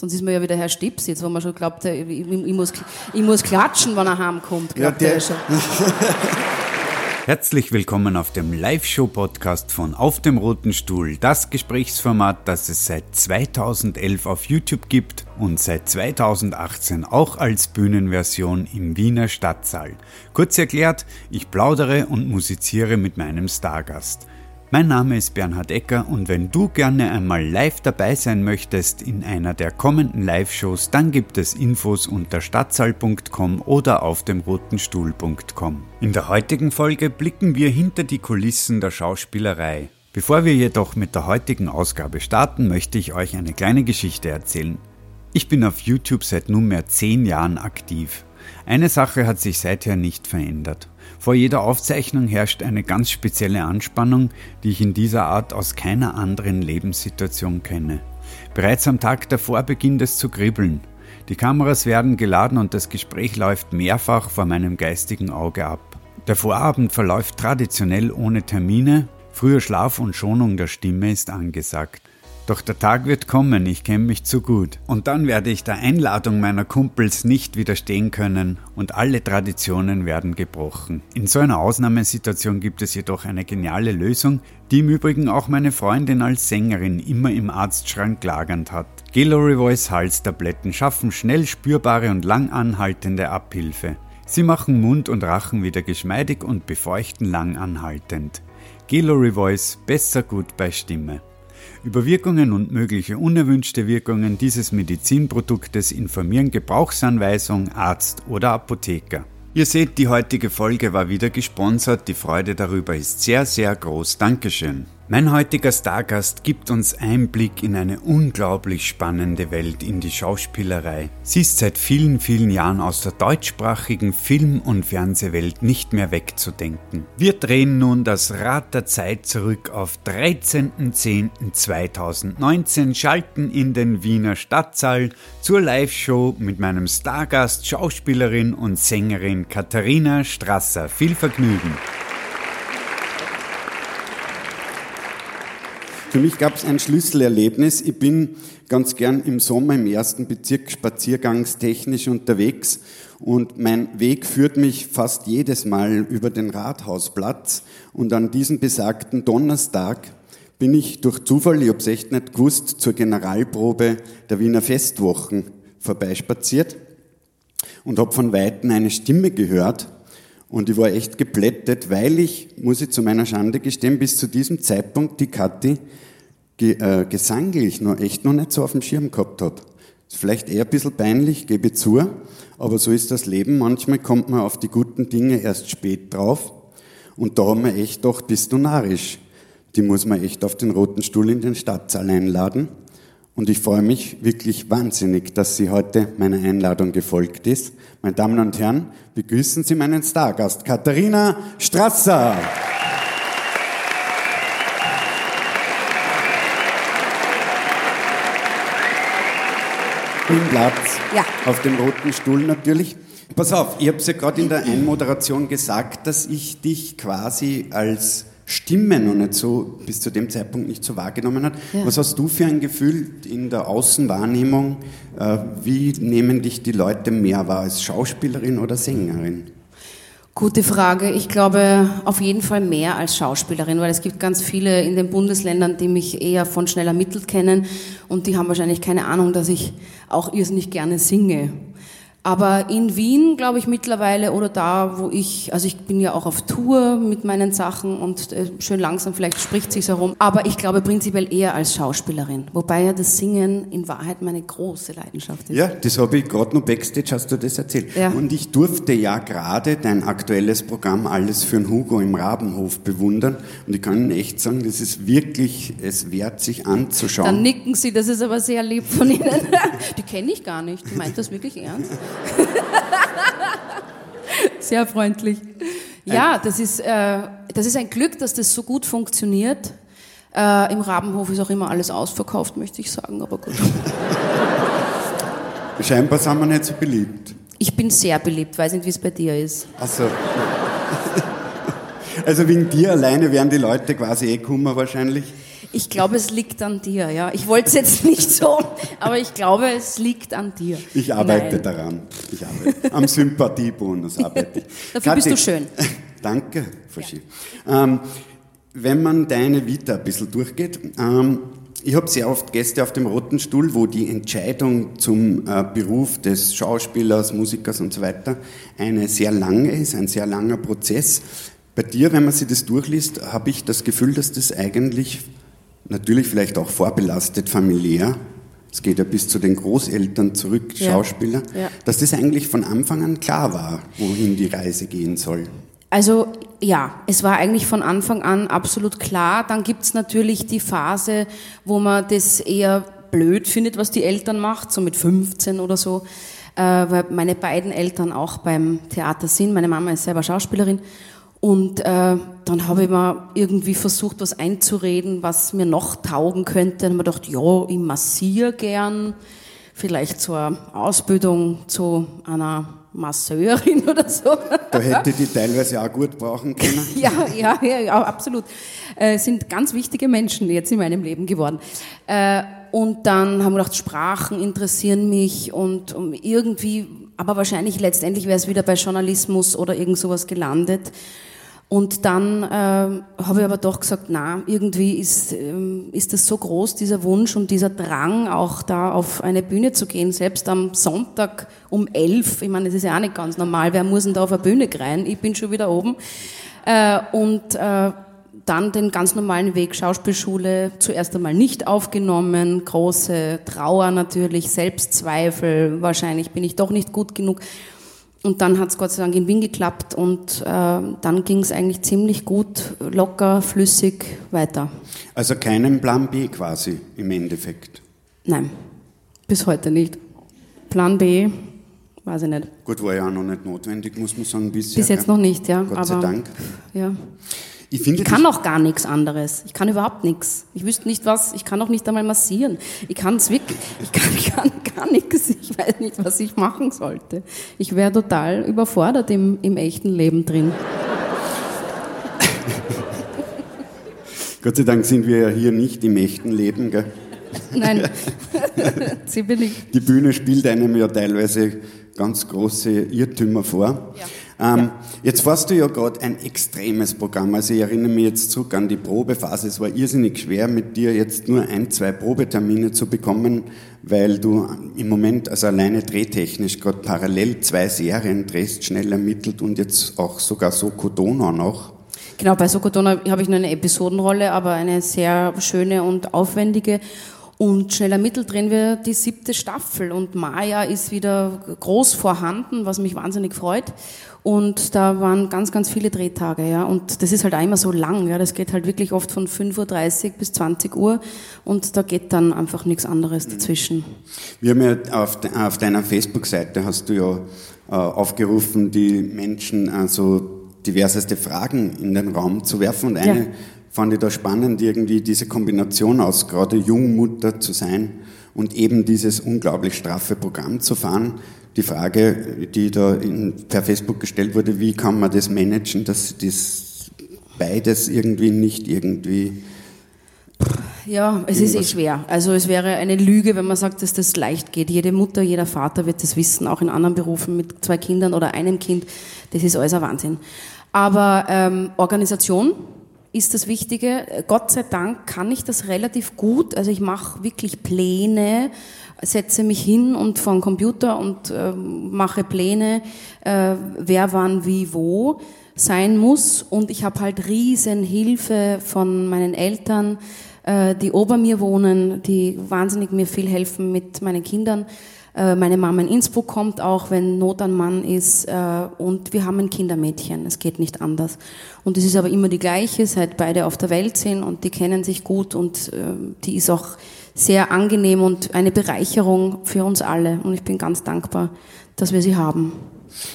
Sonst ist man ja wieder Herr Stips jetzt, wo man schon glaubt, ich, ich, ich, muss, ich muss klatschen, wenn er heimkommt. Ja, der, der Herzlich willkommen auf dem Live-Show-Podcast von Auf dem Roten Stuhl, das Gesprächsformat, das es seit 2011 auf YouTube gibt und seit 2018 auch als Bühnenversion im Wiener Stadtsaal. Kurz erklärt, ich plaudere und musiziere mit meinem Stargast. Mein Name ist Bernhard Ecker und wenn du gerne einmal live dabei sein möchtest in einer der kommenden Live-Shows, dann gibt es Infos unter stadtsaal.com oder auf dem rotenstuhl.com. In der heutigen Folge blicken wir hinter die Kulissen der Schauspielerei. Bevor wir jedoch mit der heutigen Ausgabe starten, möchte ich euch eine kleine Geschichte erzählen. Ich bin auf YouTube seit nunmehr zehn Jahren aktiv. Eine Sache hat sich seither nicht verändert. Vor jeder Aufzeichnung herrscht eine ganz spezielle Anspannung, die ich in dieser Art aus keiner anderen Lebenssituation kenne. Bereits am Tag davor beginnt es zu kribbeln. Die Kameras werden geladen und das Gespräch läuft mehrfach vor meinem geistigen Auge ab. Der Vorabend verläuft traditionell ohne Termine, früher Schlaf und Schonung der Stimme ist angesagt. Doch der Tag wird kommen, ich kenne mich zu gut. Und dann werde ich der Einladung meiner Kumpels nicht widerstehen können und alle Traditionen werden gebrochen. In so einer Ausnahmesituation gibt es jedoch eine geniale Lösung, die im Übrigen auch meine Freundin als Sängerin immer im Arztschrank lagernd hat. Gallery Voice Halstabletten schaffen schnell spürbare und lang anhaltende Abhilfe. Sie machen Mund und Rachen wieder geschmeidig und befeuchten lang anhaltend. Gallery Voice besser gut bei Stimme. Über Wirkungen und mögliche unerwünschte Wirkungen dieses Medizinproduktes informieren Gebrauchsanweisung, Arzt oder Apotheker. Ihr seht, die heutige Folge war wieder gesponsert, die Freude darüber ist sehr, sehr groß. Dankeschön. Mein heutiger Stargast gibt uns Einblick in eine unglaublich spannende Welt, in die Schauspielerei. Sie ist seit vielen, vielen Jahren aus der deutschsprachigen Film- und Fernsehwelt nicht mehr wegzudenken. Wir drehen nun das Rad der Zeit zurück auf 13.10.2019, schalten in den Wiener Stadtsaal zur Live-Show mit meinem Stargast, Schauspielerin und Sängerin Katharina Strasser. Viel Vergnügen! Für mich gab es ein Schlüsselerlebnis. Ich bin ganz gern im Sommer im ersten Bezirk spaziergangstechnisch unterwegs und mein Weg führt mich fast jedes Mal über den Rathausplatz und an diesem besagten Donnerstag bin ich durch Zufall, ich hab's echt nicht gewusst, zur Generalprobe der Wiener Festwochen vorbeispaziert und habe von Weitem eine Stimme gehört und ich war echt geplättet, weil ich, muss ich zu meiner Schande gestehen, bis zu diesem Zeitpunkt die Kathi ge, äh, gesanglich noch echt noch nicht so auf dem Schirm gehabt hat. Ist vielleicht eher ein bisschen peinlich, gebe ich zu, aber so ist das Leben. Manchmal kommt man auf die guten Dinge erst spät drauf. Und da haben wir echt gedacht, bist du narrisch. Die muss man echt auf den roten Stuhl in den Stadtsaal einladen. Und ich freue mich wirklich wahnsinnig, dass sie heute meiner Einladung gefolgt ist. Meine Damen und Herren, begrüßen Sie meinen Stargast, Katharina Strasser. Im Platz. Ja. Auf dem roten Stuhl natürlich. Pass auf, ich habe es ja gerade in der Einmoderation gesagt, dass ich dich quasi als Stimme noch nicht so, bis zu dem Zeitpunkt nicht so wahrgenommen hat. Ja. Was hast du für ein Gefühl in der Außenwahrnehmung? Äh, wie nehmen dich die Leute mehr wahr, als Schauspielerin oder Sängerin? Gute Frage. Ich glaube auf jeden Fall mehr als Schauspielerin, weil es gibt ganz viele in den Bundesländern, die mich eher von schnell ermittelt kennen und die haben wahrscheinlich keine Ahnung, dass ich auch irrsinnig gerne singe. Aber in Wien, glaube ich, mittlerweile oder da, wo ich, also ich bin ja auch auf Tour mit meinen Sachen und äh, schön langsam, vielleicht spricht sich's herum. Aber ich glaube prinzipiell eher als Schauspielerin. Wobei ja das Singen in Wahrheit meine große Leidenschaft ist. Ja, das habe ich gerade noch Backstage, hast du das erzählt. Ja. Und ich durfte ja gerade dein aktuelles Programm Alles für den Hugo im Rabenhof bewundern. Und ich kann Ihnen echt sagen, das ist wirklich, es wert sich anzuschauen. Dann nicken Sie, das ist aber sehr lieb von Ihnen. Die kenne ich gar nicht. Die meint das wirklich ernst? Sehr freundlich. Ja, das ist, äh, das ist ein Glück, dass das so gut funktioniert. Äh, Im Rabenhof ist auch immer alles ausverkauft, möchte ich sagen, aber gut. Scheinbar sind wir nicht so beliebt. Ich bin sehr beliebt, weiß nicht, wie es bei dir ist. Ach so. Also wegen dir alleine wären die Leute quasi eh kummer wahrscheinlich. Ich glaube, es liegt an dir, ja. Ich wollte es jetzt nicht so, aber ich glaube, es liegt an dir. Ich arbeite Nein. daran. Ich arbeite. Am Sympathiebonus arbeite ich. Dafür Kathi, bist du schön. Danke, Foschi. Ja. Ähm, wenn man deine Vita ein bisschen durchgeht, ähm, ich habe sehr oft Gäste auf dem roten Stuhl, wo die Entscheidung zum äh, Beruf des Schauspielers, Musikers und so weiter eine sehr lange ist, ein sehr langer Prozess. Bei dir, wenn man sich das durchliest, habe ich das Gefühl, dass das eigentlich natürlich vielleicht auch vorbelastet familiär, es geht ja bis zu den Großeltern zurück, ja. Schauspieler, ja. dass das eigentlich von Anfang an klar war, wohin die Reise gehen soll. Also ja, es war eigentlich von Anfang an absolut klar. Dann gibt's natürlich die Phase, wo man das eher blöd findet, was die Eltern macht, so mit 15 oder so, äh, weil meine beiden Eltern auch beim Theater sind. Meine Mama ist selber Schauspielerin. Und äh, dann habe ich mir irgendwie versucht, was einzureden, was mir noch taugen könnte. Dann habe ich gedacht, ja, ich massiere gern, vielleicht zur Ausbildung zu einer Masseurin oder so. Da hätte die teilweise auch gut brauchen können. ja, ja, ja, ja, absolut. Äh, sind ganz wichtige Menschen jetzt in meinem Leben geworden. Äh, und dann haben wir gedacht, Sprachen interessieren mich und um irgendwie, aber wahrscheinlich letztendlich wäre es wieder bei Journalismus oder irgend sowas gelandet. Und dann äh, habe ich aber doch gesagt, na, irgendwie ist, ähm, ist das so groß, dieser Wunsch und dieser Drang, auch da auf eine Bühne zu gehen, selbst am Sonntag um elf. Ich meine, das ist ja auch nicht ganz normal. Wer muss denn da auf eine Bühne rein? Ich bin schon wieder oben. Äh, und äh, dann den ganz normalen Weg, Schauspielschule, zuerst einmal nicht aufgenommen, große Trauer natürlich, Selbstzweifel, wahrscheinlich bin ich doch nicht gut genug. Und dann hat es Gott sei Dank in Wien geklappt und äh, dann ging es eigentlich ziemlich gut, locker, flüssig weiter. Also keinen Plan B quasi im Endeffekt? Nein, bis heute nicht. Plan B, weiß ich nicht. Gut, war ja auch noch nicht notwendig, muss man sagen, bisher. Bis jetzt noch nicht, ja. Gott sei Dank. Ja. Ich, ich kann auch gar nichts anderes. Ich kann überhaupt nichts. Ich wüsste nicht was, ich kann auch nicht einmal massieren. Ich kann es wirklich, ich kann, ich kann gar nichts. Ich weiß nicht, was ich machen sollte. Ich wäre total überfordert im, im echten Leben drin. Gott sei Dank sind wir ja hier nicht im echten Leben, gell? Nein, ziemlich. Die Bühne spielt einem ja teilweise ganz große Irrtümer vor. Ja. Ähm, ja. Jetzt fährst du ja gerade ein extremes Programm. Also ich erinnere mich jetzt zurück an die Probephase. Es war irrsinnig schwer, mit dir jetzt nur ein, zwei Probetermine zu bekommen, weil du im Moment, also alleine drehtechnisch, gerade parallel zwei Serien drehst, schnell ermittelt und jetzt auch sogar Sokodona noch. Genau, bei Sokodona habe ich nur eine Episodenrolle, aber eine sehr schöne und aufwendige. Und schnell ermittelt drehen wir die siebte Staffel und Maya ist wieder groß vorhanden, was mich wahnsinnig freut. Und da waren ganz, ganz viele Drehtage, ja. Und das ist halt immer so lang, ja. Das geht halt wirklich oft von 5.30 Uhr bis 20 Uhr und da geht dann einfach nichts anderes dazwischen. Wir haben ja auf, auf deiner Facebook-Seite hast du ja äh, aufgerufen, die Menschen also diverseste Fragen in den Raum zu werfen und eine ja fand ich da spannend, irgendwie diese Kombination aus gerade Jungmutter zu sein und eben dieses unglaublich straffe Programm zu fahren. Die Frage, die da in, per Facebook gestellt wurde, wie kann man das managen, dass das beides irgendwie nicht irgendwie ja, es ist eh schwer. Also es wäre eine Lüge, wenn man sagt, dass das leicht geht. Jede Mutter, jeder Vater wird das wissen, auch in anderen Berufen mit zwei Kindern oder einem Kind. Das ist alles ein Wahnsinn. Aber ähm, Organisation, ist das Wichtige. Gott sei Dank kann ich das relativ gut. Also ich mache wirklich Pläne, setze mich hin und vor den Computer und äh, mache Pläne, äh, wer wann wie wo sein muss. Und ich habe halt riesen Hilfe von meinen Eltern, äh, die ober mir wohnen, die wahnsinnig mir viel helfen mit meinen Kindern. Äh, meine Mama in Innsbruck kommt auch, wenn Not an Mann ist. Äh, und wir haben ein Kindermädchen. Es geht nicht anders. Und es ist aber immer die gleiche, seit beide auf der Welt sind und die kennen sich gut und äh, die ist auch sehr angenehm und eine Bereicherung für uns alle. Und ich bin ganz dankbar, dass wir sie haben.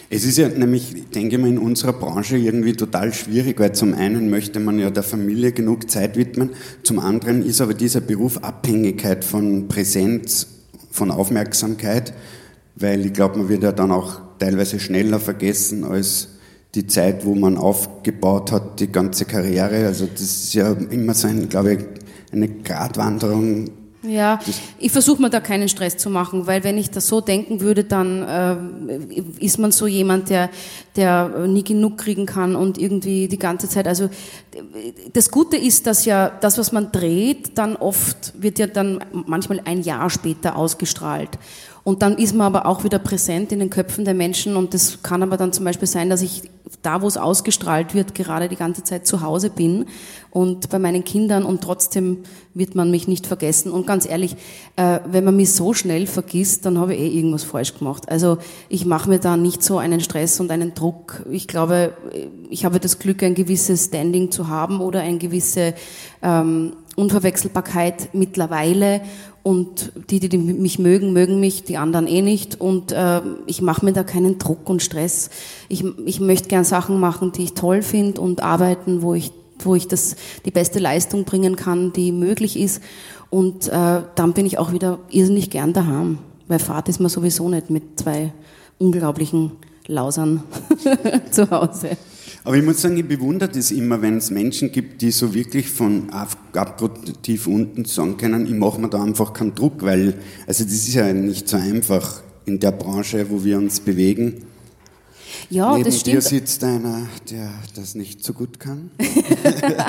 Es ist ja nämlich, denke mal, in unserer Branche irgendwie total schwierig, weil zum einen möchte man ja der Familie genug Zeit widmen, zum anderen ist aber dieser Beruf Abhängigkeit von Präsenz von Aufmerksamkeit, weil ich glaube, man wird ja dann auch teilweise schneller vergessen als die Zeit, wo man aufgebaut hat, die ganze Karriere. Also das ist ja immer so ein, glaube ich, eine Gratwanderung ja, ich versuche mir da keinen Stress zu machen, weil wenn ich das so denken würde, dann äh, ist man so jemand, der, der nie genug kriegen kann und irgendwie die ganze Zeit. Also das Gute ist, dass ja das, was man dreht, dann oft wird ja dann manchmal ein Jahr später ausgestrahlt. Und dann ist man aber auch wieder präsent in den Köpfen der Menschen und das kann aber dann zum Beispiel sein, dass ich da, wo es ausgestrahlt wird, gerade die ganze Zeit zu Hause bin und bei meinen Kindern und trotzdem wird man mich nicht vergessen. Und ganz ehrlich, äh, wenn man mich so schnell vergisst, dann habe ich eh irgendwas falsch gemacht. Also ich mache mir da nicht so einen Stress und einen Druck. Ich glaube, ich habe das Glück, ein gewisses Standing zu haben oder eine gewisse ähm, Unverwechselbarkeit mittlerweile und die, die mich mögen, mögen mich, die anderen eh nicht. Und äh, ich mache mir da keinen Druck und Stress. Ich, ich möchte gern Sachen machen, die ich toll finde und arbeiten, wo ich, wo ich das, die beste Leistung bringen kann, die möglich ist. Und äh, dann bin ich auch wieder irrsinnig gern daheim. Weil Fahrt ist man sowieso nicht mit zwei unglaublichen Lausern zu Hause. Aber ich muss sagen, ich bewundere das immer, wenn es Menschen gibt, die so wirklich von abgrundtief unten sagen können, ich mache mir da einfach keinen Druck, weil, also das ist ja nicht so einfach in der Branche, wo wir uns bewegen. Ja, Neben das stimmt. dir sitzt einer, der das nicht so gut kann,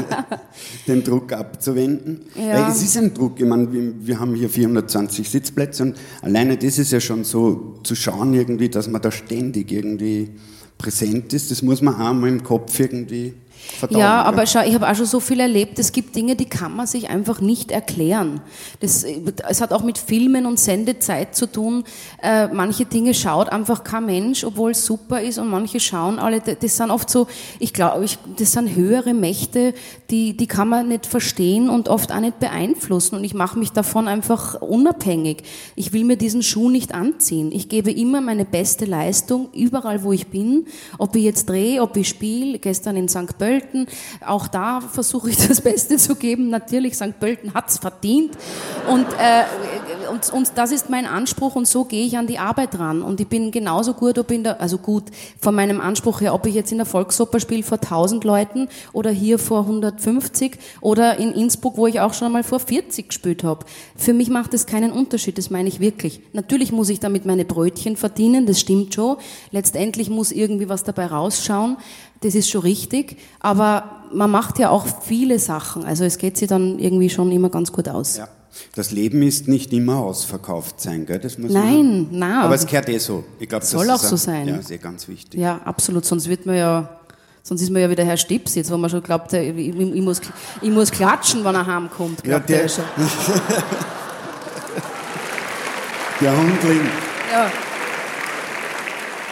den Druck abzuwenden. Ja. Weil es ist ein Druck. Ich meine, wir, wir haben hier 420 Sitzplätze und alleine das ist ja schon so zu schauen irgendwie, dass man da ständig irgendwie präsent ist, das muss man auch mal im Kopf irgendwie verdauen. Ja, aber schau, ich habe auch schon so viel erlebt. Es gibt Dinge, die kann man sich einfach nicht erklären. Das, es hat auch mit Filmen und Sendezeit zu tun. Äh, manche Dinge schaut einfach kein Mensch, obwohl es super ist, und manche schauen alle. Das sind oft so, ich glaube, ich, das sind höhere Mächte, die, die kann man nicht verstehen und oft auch nicht beeinflussen. Und ich mache mich davon einfach unabhängig. Ich will mir diesen Schuh nicht anziehen. Ich gebe immer meine beste Leistung, überall wo ich bin. Ob ich jetzt drehe, ob ich spiele, gestern in St. Pölten, auch da versuche ich das Beste zu geben. Natürlich, St. Pölten hat's verdient. Und, äh, und, und das ist mein Anspruch und so gehe ich an die Arbeit ran. Und ich bin genauso gut, ob in der, also gut, von meinem Anspruch her, ob ich jetzt in der Volksoper spiele vor 1000 Leuten oder hier vor 150 oder in Innsbruck, wo ich auch schon einmal vor 40 gespielt habe. Für mich macht es keinen Unterschied, das meine ich wirklich. Natürlich muss ich damit meine Brötchen verdienen, das stimmt schon. Letztendlich muss irgendwie was dabei rausschauen. Das ist schon richtig, aber man macht ja auch viele Sachen. Also es geht sich dann irgendwie schon immer ganz gut aus. Ja. Das Leben ist nicht immer ausverkauft sein, gell? Das muss Nein, man, nein. Aber es gehört eh so. Ich glaube, Soll auch so ein- sein. Ja, ist eh ganz wichtig. Ja, absolut. Sonst wird man ja, sonst ist man ja wieder Herr Stips jetzt, wo man schon glaubt, ich, ich, ich, muss, ich muss klatschen, wenn er heimkommt. Ja, Glaubt er der, ja schon. der Hundling. Ja.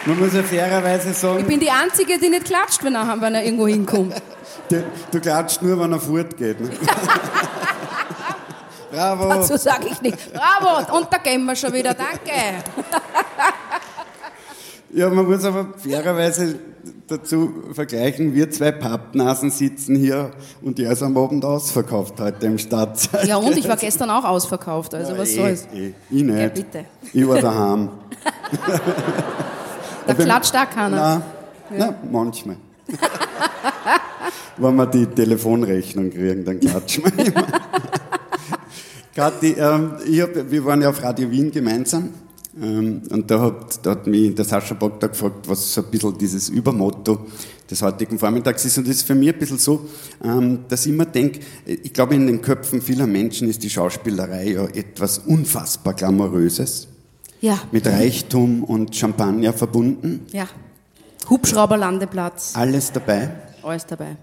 Man muss ja fairerweise Ich sagen, bin die Einzige, die nicht klatscht, wenn er, wenn er irgendwo hinkommt. du, du klatscht nur, wenn er fortgeht. Ne? Bravo! Dazu sage ich nicht. Bravo, und da gehen wir schon wieder, danke. Ja, man muss aber fairerweise dazu vergleichen, wir zwei Pappnasen sitzen hier und der ist am Abend ausverkauft heute im Stadtsaal. Ja, und ich war gestern auch ausverkauft, also Ja, was eh, soll's. eh. Ich nicht. Ja, bitte. Ich war daheim. Da klatscht auch keiner. Nein, nein, manchmal. Wenn wir die Telefonrechnung kriegen, dann klatschen wir immer. Kathi, ähm, ich hab, wir waren ja auf Radio Wien gemeinsam ähm, und da hat, da hat mich der Sascha Bock da gefragt, was so ein bisschen dieses Übermotto des heutigen Vormittags ist. Und das ist für mich ein bisschen so, ähm, dass ich immer denke, ich glaube, in den Köpfen vieler Menschen ist die Schauspielerei ja etwas unfassbar Glamouröses, Ja, mit Reichtum und Champagner verbunden. ja. Hubschrauberlandeplatz, Alles dabei. alles dabei.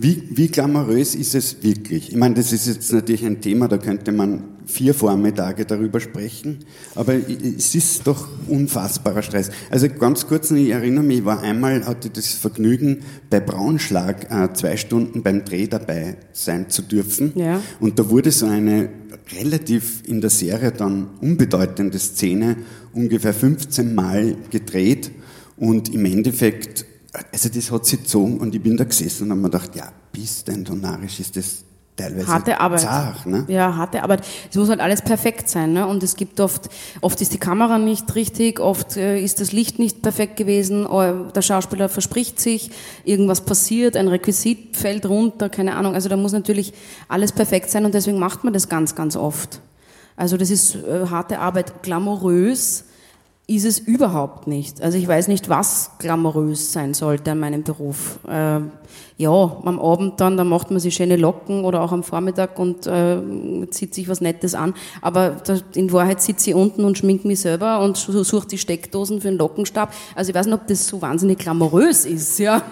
Wie, wie glamourös ist es wirklich? Ich meine, das ist jetzt natürlich ein Thema, da könnte man vier Vormittage darüber sprechen, aber es ist doch unfassbarer Stress. Also ganz kurz, ich erinnere mich, ich war einmal, hatte das Vergnügen, bei Braunschlag äh, zwei Stunden beim Dreh dabei sein zu dürfen. Ja. Und da wurde so eine relativ in der Serie dann unbedeutende Szene ungefähr 15 Mal gedreht und im Endeffekt, also das hat sich gezogen und ich bin da gesessen und habe mir gedacht, ja, bist denn du narrisch, ist das teilweise harte Arbeit. zart. Ne? Ja, harte Arbeit. Es muss halt alles perfekt sein. Ne? Und es gibt oft, oft ist die Kamera nicht richtig, oft äh, ist das Licht nicht perfekt gewesen, äh, der Schauspieler verspricht sich, irgendwas passiert, ein Requisit fällt runter, keine Ahnung. Also da muss natürlich alles perfekt sein und deswegen macht man das ganz, ganz oft. Also das ist äh, harte Arbeit, glamourös ist es überhaupt nicht. Also ich weiß nicht, was glamourös sein sollte an meinem Beruf. Äh, ja, am Abend dann, da macht man sich schöne Locken oder auch am Vormittag und äh, zieht sich was Nettes an. Aber da, in Wahrheit sitze ich unten und schmink mich selber und suche die Steckdosen für den Lockenstab. Also ich weiß nicht, ob das so wahnsinnig glamourös ist. Ja.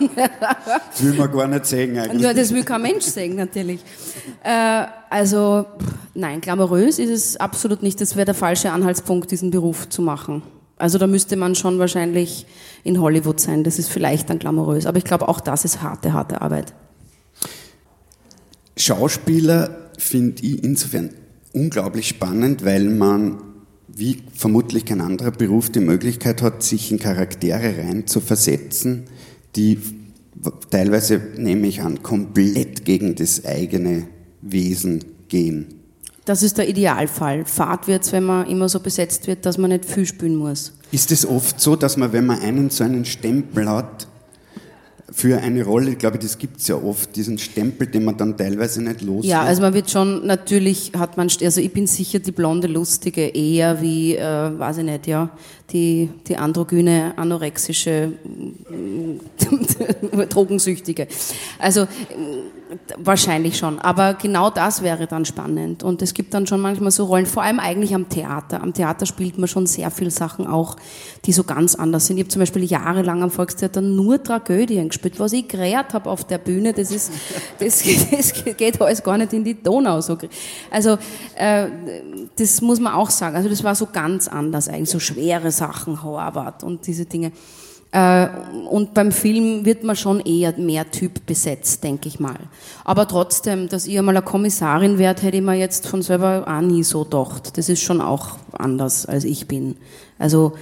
Das will man gar nicht sehen eigentlich. Ja, das will kein Mensch sehen, natürlich. Äh, also nein, glamourös ist es absolut nicht. Das wäre der falsche Anhaltspunkt, diesen Beruf zu machen. Also da müsste man schon wahrscheinlich in Hollywood sein. Das ist vielleicht dann glamourös. Aber ich glaube, auch das ist harte, harte Arbeit. Schauspieler finde ich insofern unglaublich spannend, weil man, wie vermutlich kein anderer Beruf, die Möglichkeit hat, sich in Charaktere rein zu versetzen, die teilweise, nehme ich an, komplett gegen das eigene Wesen gehen. Das ist der Idealfall. Fahrt wird's, wenn man immer so besetzt wird, dass man nicht viel spielen muss. Ist es oft so, dass man, wenn man einen so einen Stempel hat, für eine Rolle, ich glaube, das gibt es ja oft, diesen Stempel, den man dann teilweise nicht los Ja, also man wird schon, natürlich hat man, also ich bin sicher die blonde Lustige eher wie, äh, weiß ich nicht, ja, die, die androgyne, anorexische, Drogensüchtige. Also wahrscheinlich schon, aber genau das wäre dann spannend und es gibt dann schon manchmal so Rollen, vor allem eigentlich am Theater. Am Theater spielt man schon sehr viele Sachen auch, die so ganz anders sind. Ich habe zum Beispiel jahrelang am Volkstheater nur Tragödien gespielt. Was ich gerät habe auf der Bühne, das ist, das, das geht alles gar nicht in die Donau. So. Also äh, das muss man auch sagen. Also das war so ganz anders eigentlich, so schwere Sachen, Horvath und diese Dinge. Äh, und beim Film wird man schon eher mehr Typ besetzt, denke ich mal. Aber trotzdem, dass ich einmal eine Kommissarin werde, hätte ich mir jetzt von selber auch nie so gedacht. Das ist schon auch anders, als ich bin. Also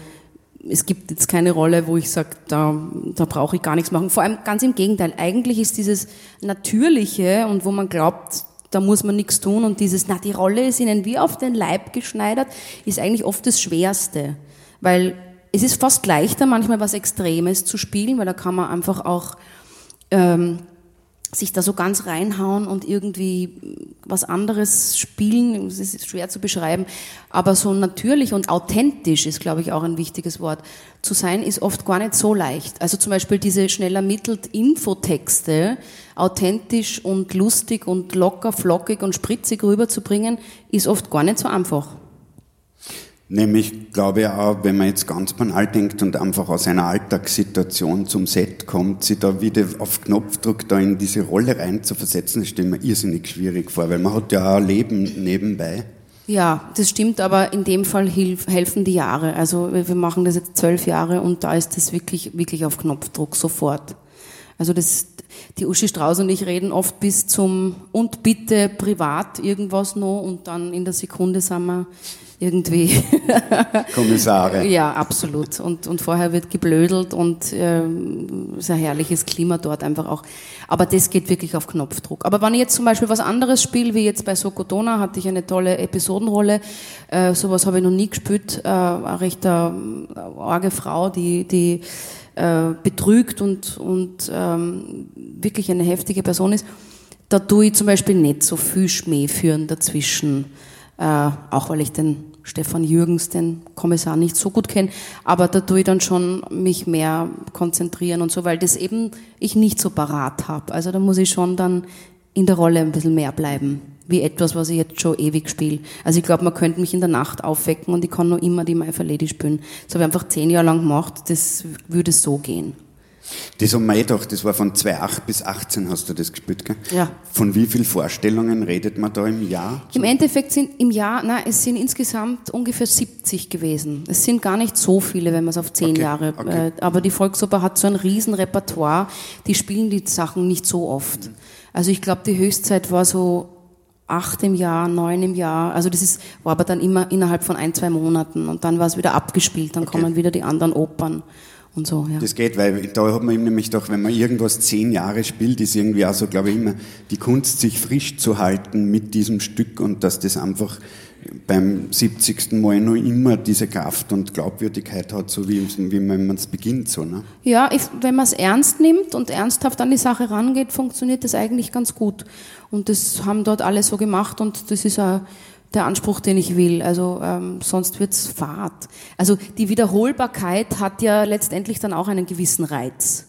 es gibt jetzt keine Rolle, wo ich sage, da, da brauche ich gar nichts machen. Vor allem ganz im Gegenteil. Eigentlich ist dieses Natürliche und wo man glaubt, da muss man nichts tun und dieses, na, die Rolle ist ihnen wie auf den Leib geschneidert, ist eigentlich oft das Schwerste. Weil es ist fast leichter, manchmal was Extremes zu spielen, weil da kann man einfach auch ähm, sich da so ganz reinhauen und irgendwie was anderes spielen. Das ist schwer zu beschreiben, aber so natürlich und authentisch ist, glaube ich, auch ein wichtiges Wort. Zu sein ist oft gar nicht so leicht. Also zum Beispiel diese schnell ermittelt Infotexte authentisch und lustig und locker, flockig und spritzig rüberzubringen, ist oft gar nicht so einfach. Nämlich, glaube ich auch, wenn man jetzt ganz banal denkt und einfach aus einer Alltagssituation zum Set kommt, sich da wieder auf Knopfdruck da in diese Rolle rein zu versetzen, das stelle mir irrsinnig schwierig vor, weil man hat ja auch Leben nebenbei. Ja, das stimmt, aber in dem Fall hilf, helfen die Jahre. Also wir machen das jetzt zwölf Jahre und da ist das wirklich, wirklich auf Knopfdruck sofort. Also das, die Uschi Strauß und ich reden oft bis zum und bitte privat irgendwas noch und dann in der Sekunde sind wir irgendwie. Kommissare. ja, absolut. Und, und vorher wird geblödelt und äh, ist ein herrliches Klima dort einfach auch. Aber das geht wirklich auf Knopfdruck. Aber wenn ich jetzt zum Beispiel was anderes spiele, wie jetzt bei Sokotona, hatte ich eine tolle Episodenrolle. Äh, sowas habe ich noch nie gespielt. Äh, eine recht äh, arge Frau, die, die äh, betrügt und, und ähm, wirklich eine heftige Person ist. Da tue ich zum Beispiel nicht so viel Schmäh führen dazwischen. Äh, auch weil ich den Stefan Jürgens, den Kommissar, nicht so gut kenne, aber da tue ich dann schon mich mehr konzentrieren und so, weil das eben ich nicht so parat habe. Also da muss ich schon dann in der Rolle ein bisschen mehr bleiben, wie etwas, was ich jetzt schon ewig spiele. Also ich glaube, man könnte mich in der Nacht aufwecken und ich kann nur immer die My Lady spielen. Das habe ich einfach zehn Jahre lang gemacht, das würde so gehen. Das haben wir eh gedacht, das war von 2008 bis 18 hast du das gespielt, gell? Ja. Von wie vielen Vorstellungen redet man da im Jahr? Im Endeffekt sind im Jahr, nein, es sind insgesamt ungefähr 70 gewesen. Es sind gar nicht so viele, wenn man es auf zehn Okay, Jahre, okay. äh, aber die Volksoper hat so ein riesen Repertoire, die spielen die Sachen nicht so oft. Also ich glaube, die Höchstzeit war so acht im Jahr, neun im Jahr. Also das ist, war aber dann immer innerhalb von ein, zwei Monaten und dann war es wieder abgespielt, dann kommen wieder die anderen Opern. Und so. Ja. Das geht, weil da hat man nämlich doch, wenn man irgendwas zehn Jahre spielt, ist irgendwie auch so, glaube ich, immer die Kunst, sich frisch zu halten mit diesem Stück und dass das einfach beim 70. Mal noch immer diese Kraft und Glaubwürdigkeit hat, so wie, wie man es beginnt. So, ne? Ja, ich, wenn man es ernst nimmt und ernsthaft an die Sache rangeht, funktioniert das eigentlich ganz gut. Und das haben dort alle so gemacht und das ist auch der Anspruch, den ich will. Also ähm, sonst wird's fad. Also die Wiederholbarkeit hat ja letztendlich dann auch einen gewissen Reiz.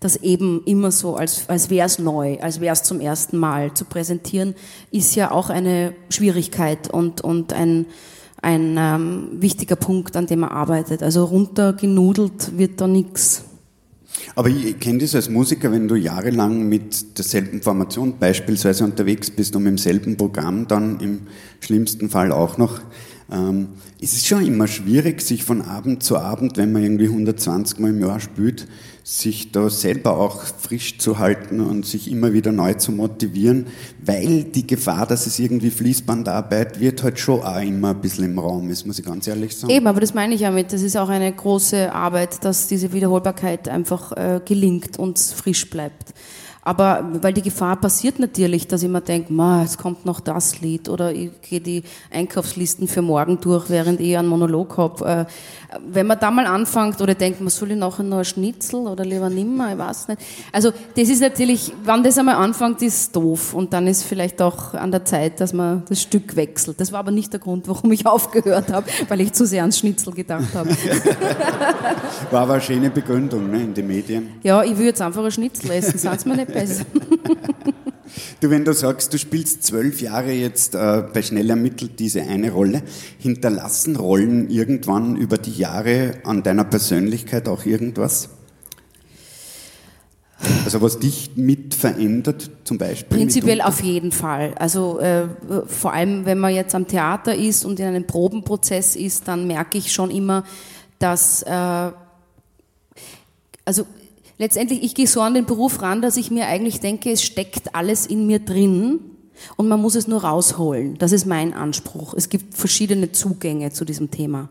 Das eben immer so, als, als wäre es neu, als wäre es zum ersten Mal zu präsentieren, ist ja auch eine Schwierigkeit und, und ein, ein ähm, wichtiger Punkt, an dem man arbeitet. Also runtergenudelt wird da nichts. Aber ich kenne das als Musiker, wenn du jahrelang mit derselben Formation beispielsweise unterwegs bist und mit demselben Programm dann im schlimmsten Fall auch noch, ähm, es ist schon immer schwierig, sich von Abend zu Abend, wenn man irgendwie 120 Mal im Jahr spielt, sich da selber auch frisch zu halten und sich immer wieder neu zu motivieren, weil die Gefahr, dass es irgendwie Fließbandarbeit wird, halt schon auch immer ein bisschen im Raum ist, muss ich ganz ehrlich sagen. Eben, aber das meine ich ja mit, das ist auch eine große Arbeit, dass diese Wiederholbarkeit einfach äh, gelingt und frisch bleibt. Aber weil die Gefahr passiert natürlich, dass ich mir denke, es kommt noch das Lied oder ich gehe die Einkaufslisten für morgen durch, während ich einen Monolog habe. Äh, wenn man da mal anfängt oder denkt, man soll ich nachher noch ein Schnitzel oder lieber nimmer, ich weiß nicht. Also das ist natürlich, wenn das einmal anfängt, ist doof und dann ist vielleicht auch an der Zeit, dass man das Stück wechselt. Das war aber nicht der Grund, warum ich aufgehört habe, weil ich zu sehr ans Schnitzel gedacht habe. War aber eine schöne Begründung ne, in den Medien. Ja, ich will jetzt einfach ein Schnitzel essen, sag's mir nicht besser. Du, wenn du sagst, du spielst zwölf Jahre jetzt äh, bei Schnell ermittelt diese eine Rolle, hinterlassen Rollen irgendwann über die Jahre an deiner Persönlichkeit auch irgendwas? Also was dich mit verändert, zum Beispiel? Prinzipiell auf jeden Fall. Also äh, vor allem, wenn man jetzt am Theater ist und in einem Probenprozess ist, dann merke ich schon immer, dass äh, also letztendlich, ich gehe so an den Beruf ran, dass ich mir eigentlich denke, es steckt alles in mir drin und man muss es nur rausholen. Das ist mein Anspruch. Es gibt verschiedene Zugänge zu diesem Thema.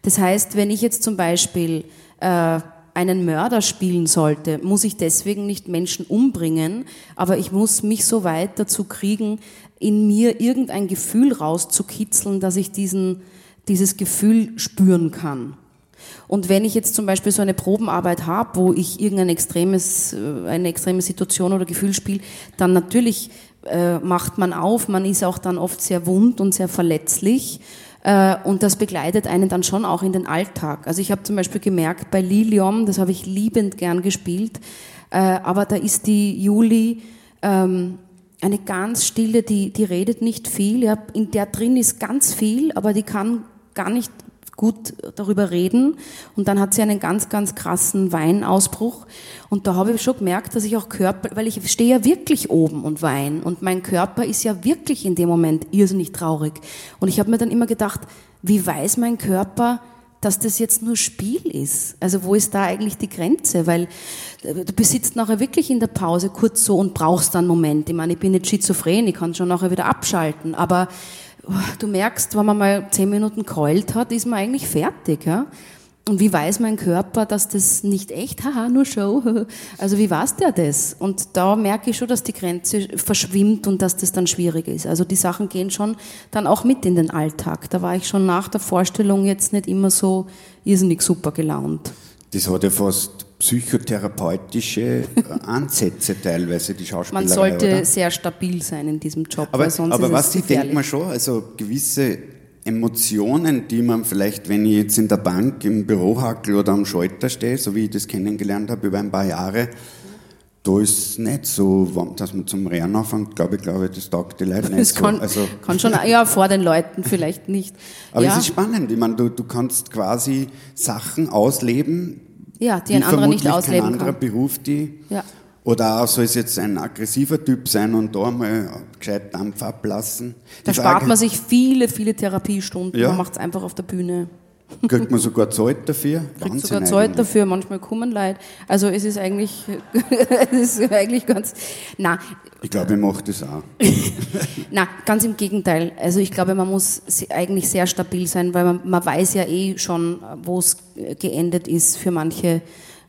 Das heißt, wenn ich jetzt zum Beispiel äh, einen Mörder spielen sollte, muss ich deswegen nicht Menschen umbringen, aber ich muss mich so weit dazu kriegen, in mir irgendein Gefühl rauszukitzeln, dass ich diesen, dieses Gefühl spüren kann. Und wenn ich jetzt zum Beispiel so eine Probenarbeit habe, wo ich irgendein extremes, äh, eine extreme Situation oder Gefühl spiele, dann natürlich äh, macht man auf, man ist auch dann oft sehr wund und sehr verletzlich. Äh, und das begleitet einen dann schon auch in den Alltag. Also ich habe zum Beispiel gemerkt, bei Lilium, das habe ich liebend gern gespielt, äh, aber da ist die Juli ähm, eine ganz stille, die, die redet nicht viel. In der drin ist ganz viel, aber die kann gar nicht gut darüber reden. Und dann hat sie einen ganz, ganz krassen Weinausbruch. Und da habe ich schon gemerkt, dass ich auch Körper, weil ich stehe ja wirklich oben und weine. Und mein Körper ist ja wirklich in dem Moment irrsinnig traurig. Und ich habe mir dann immer gedacht, wie weiß mein Körper, dass das jetzt nur Spiel ist. Also wo ist da eigentlich die Grenze? Weil äh, du besitzt nachher wirklich in der Pause kurz so und brauchst dann einen Moment. Ich meine, ich bin nicht schizophren, ich kann schon nachher wieder abschalten. Aber du merkst, wenn man mal zehn Minuten keult hat, ist man eigentlich fertig. Ja? Und wie weiß mein Körper, dass das nicht echt, haha, nur Show. Also wie weiß der das? Und da merke ich schon, dass die Grenze verschwimmt und dass das dann schwierig ist. Also die Sachen gehen schon dann auch mit in den Alltag. Da war ich schon nach der Vorstellung jetzt nicht immer so irrsinnig super gelaunt. Das hat ja fast psychotherapeutische äh, Ansätze teilweise, die Schauspielerei. Man sollte oder? sehr stabil sein in diesem Job. Aber, aber was ich denke mal schon, also gewisse Emotionen, die man vielleicht, wenn ich jetzt in der Bank im Büro hackel oder am Schalter stehe, so wie ich das kennengelernt habe über ein paar Jahre, da ist es nicht so, dass man zum Rennen anfängt, glaube ich, glaube ich, das taugt die Leute nicht das kann, so. Also, kann schon, ja, vor den Leuten vielleicht nicht. Aber ja. es ist spannend, ich meine, du, du kannst quasi Sachen ausleben, ja, die ein anderer nicht ausleben kein anderer kann. Beruf, die. Ja. Oder auch soll es jetzt ein aggressiver Typ sein und da mal gescheit Dampf ablassen. Da Die spart man sich viele, viele Therapiestunden. Ja. Man macht es einfach auf der Bühne. Kriegt man sogar Zeit dafür? Kriegt Wahnsinn sogar Zeit eigentlich. dafür, manchmal kommen Leute. Also es ist eigentlich, es ist eigentlich ganz, na, Ich glaube, ich mache das auch. na, ganz im Gegenteil. Also ich glaube, man muss eigentlich sehr stabil sein, weil man, man weiß ja eh schon, wo es äh, geendet ist für manche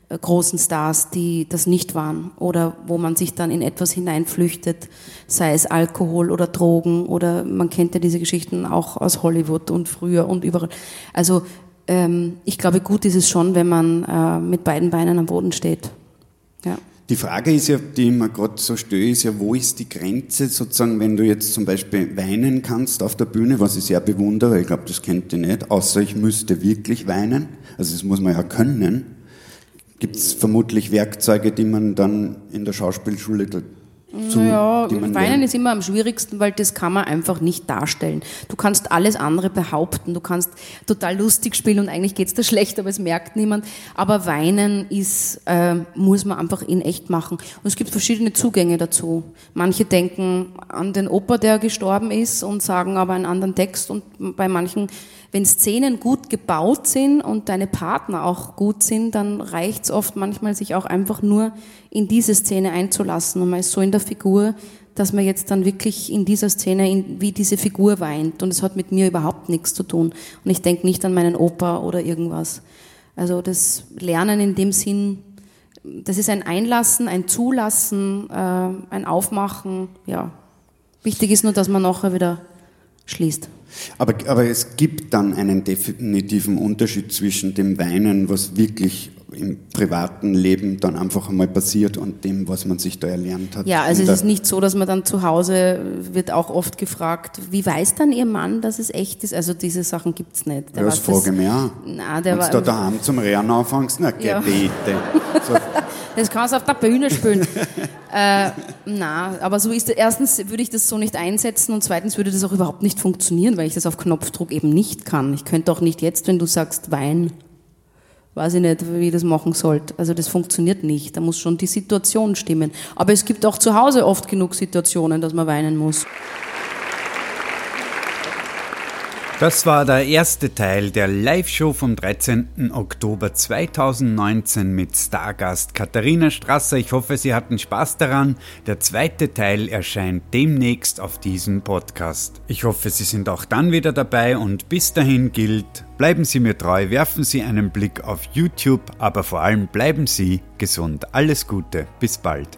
großen Stars, die das nicht waren oder wo man sich dann in etwas hineinflüchtet, sei es Alkohol oder Drogen oder man kennt ja diese Geschichten auch aus Hollywood und früher und überall. Also ähm, ich glaube, gut ist es schon, wenn man äh, mit beiden Beinen am Boden steht. Ja. Die Frage ist ja, die ich mir gerade so stelle, ist ja, wo ist die Grenze sozusagen, wenn du jetzt zum Beispiel weinen kannst auf der Bühne, was ich sehr bewundere, ich glaube, das kennt ihr nicht, außer ich müsste wirklich weinen, also das muss man ja können, gibt es vermutlich Werkzeuge, die man dann in der Schauspielschule dazu, Ja, Weinen lernt. ist immer am schwierigsten, weil das kann man einfach nicht darstellen. Du kannst alles andere behaupten, du kannst total lustig spielen und eigentlich geht's dir schlecht, aber es merkt niemand. Aber Weinen ist, äh, muss man einfach in echt machen. Und es gibt verschiedene Zugänge dazu. Manche denken an den Opa, der gestorben ist und sagen aber einen anderen Text und bei manchen wenn Szenen gut gebaut sind und deine Partner auch gut sind, dann reicht's oft manchmal, sich auch einfach nur in diese Szene einzulassen. Und man ist so in der Figur, dass man jetzt dann wirklich in dieser Szene in, wie diese Figur weint. Und es hat mit mir überhaupt nichts zu tun. Und ich denke nicht an meinen Opa oder irgendwas. Also das Lernen in dem Sinn, das ist ein Einlassen, ein Zulassen, äh, ein Aufmachen. Ja. Wichtig ist nur, dass man nachher wieder schließt. Aber, aber es gibt dann einen definitiven Unterschied zwischen dem Weinen, was wirklich im privaten Leben dann einfach einmal passiert und dem, was man sich da erlernt hat. Ja, also es ist nicht so, dass man dann zu Hause wird auch oft gefragt, wie weiß dann Ihr Mann, dass es echt ist? Also diese Sachen gibt's nicht. Der Ja, das frage ich mich auch. Der Wenn war, du da daheim zum Rehren anfängst, na, Ja. Gebete. So, das kannst du auf der Bühne spielen. äh, na, aber so ist erstens würde ich das so nicht einsetzen und zweitens würde das auch überhaupt nicht funktionieren, weil ich das auf Knopfdruck eben nicht kann. Ich könnte auch nicht jetzt, wenn du sagst Wein, weiß ich nicht, wie ich das machen sollte. Also das funktioniert nicht. Da muss schon die Situation stimmen. Aber es gibt auch zu Hause oft genug Situationen, dass man weinen muss. Das war der erste Teil der Live-Show vom 13. Oktober 2019 mit Stargast Katharina Strasser. Ich hoffe, Sie hatten Spaß daran. Der zweite Teil erscheint demnächst auf diesem Podcast. Ich hoffe, Sie sind auch dann wieder dabei und bis dahin gilt, bleiben Sie mir treu, werfen Sie einen Blick auf YouTube, aber vor allem bleiben Sie gesund. Alles Gute, bis bald.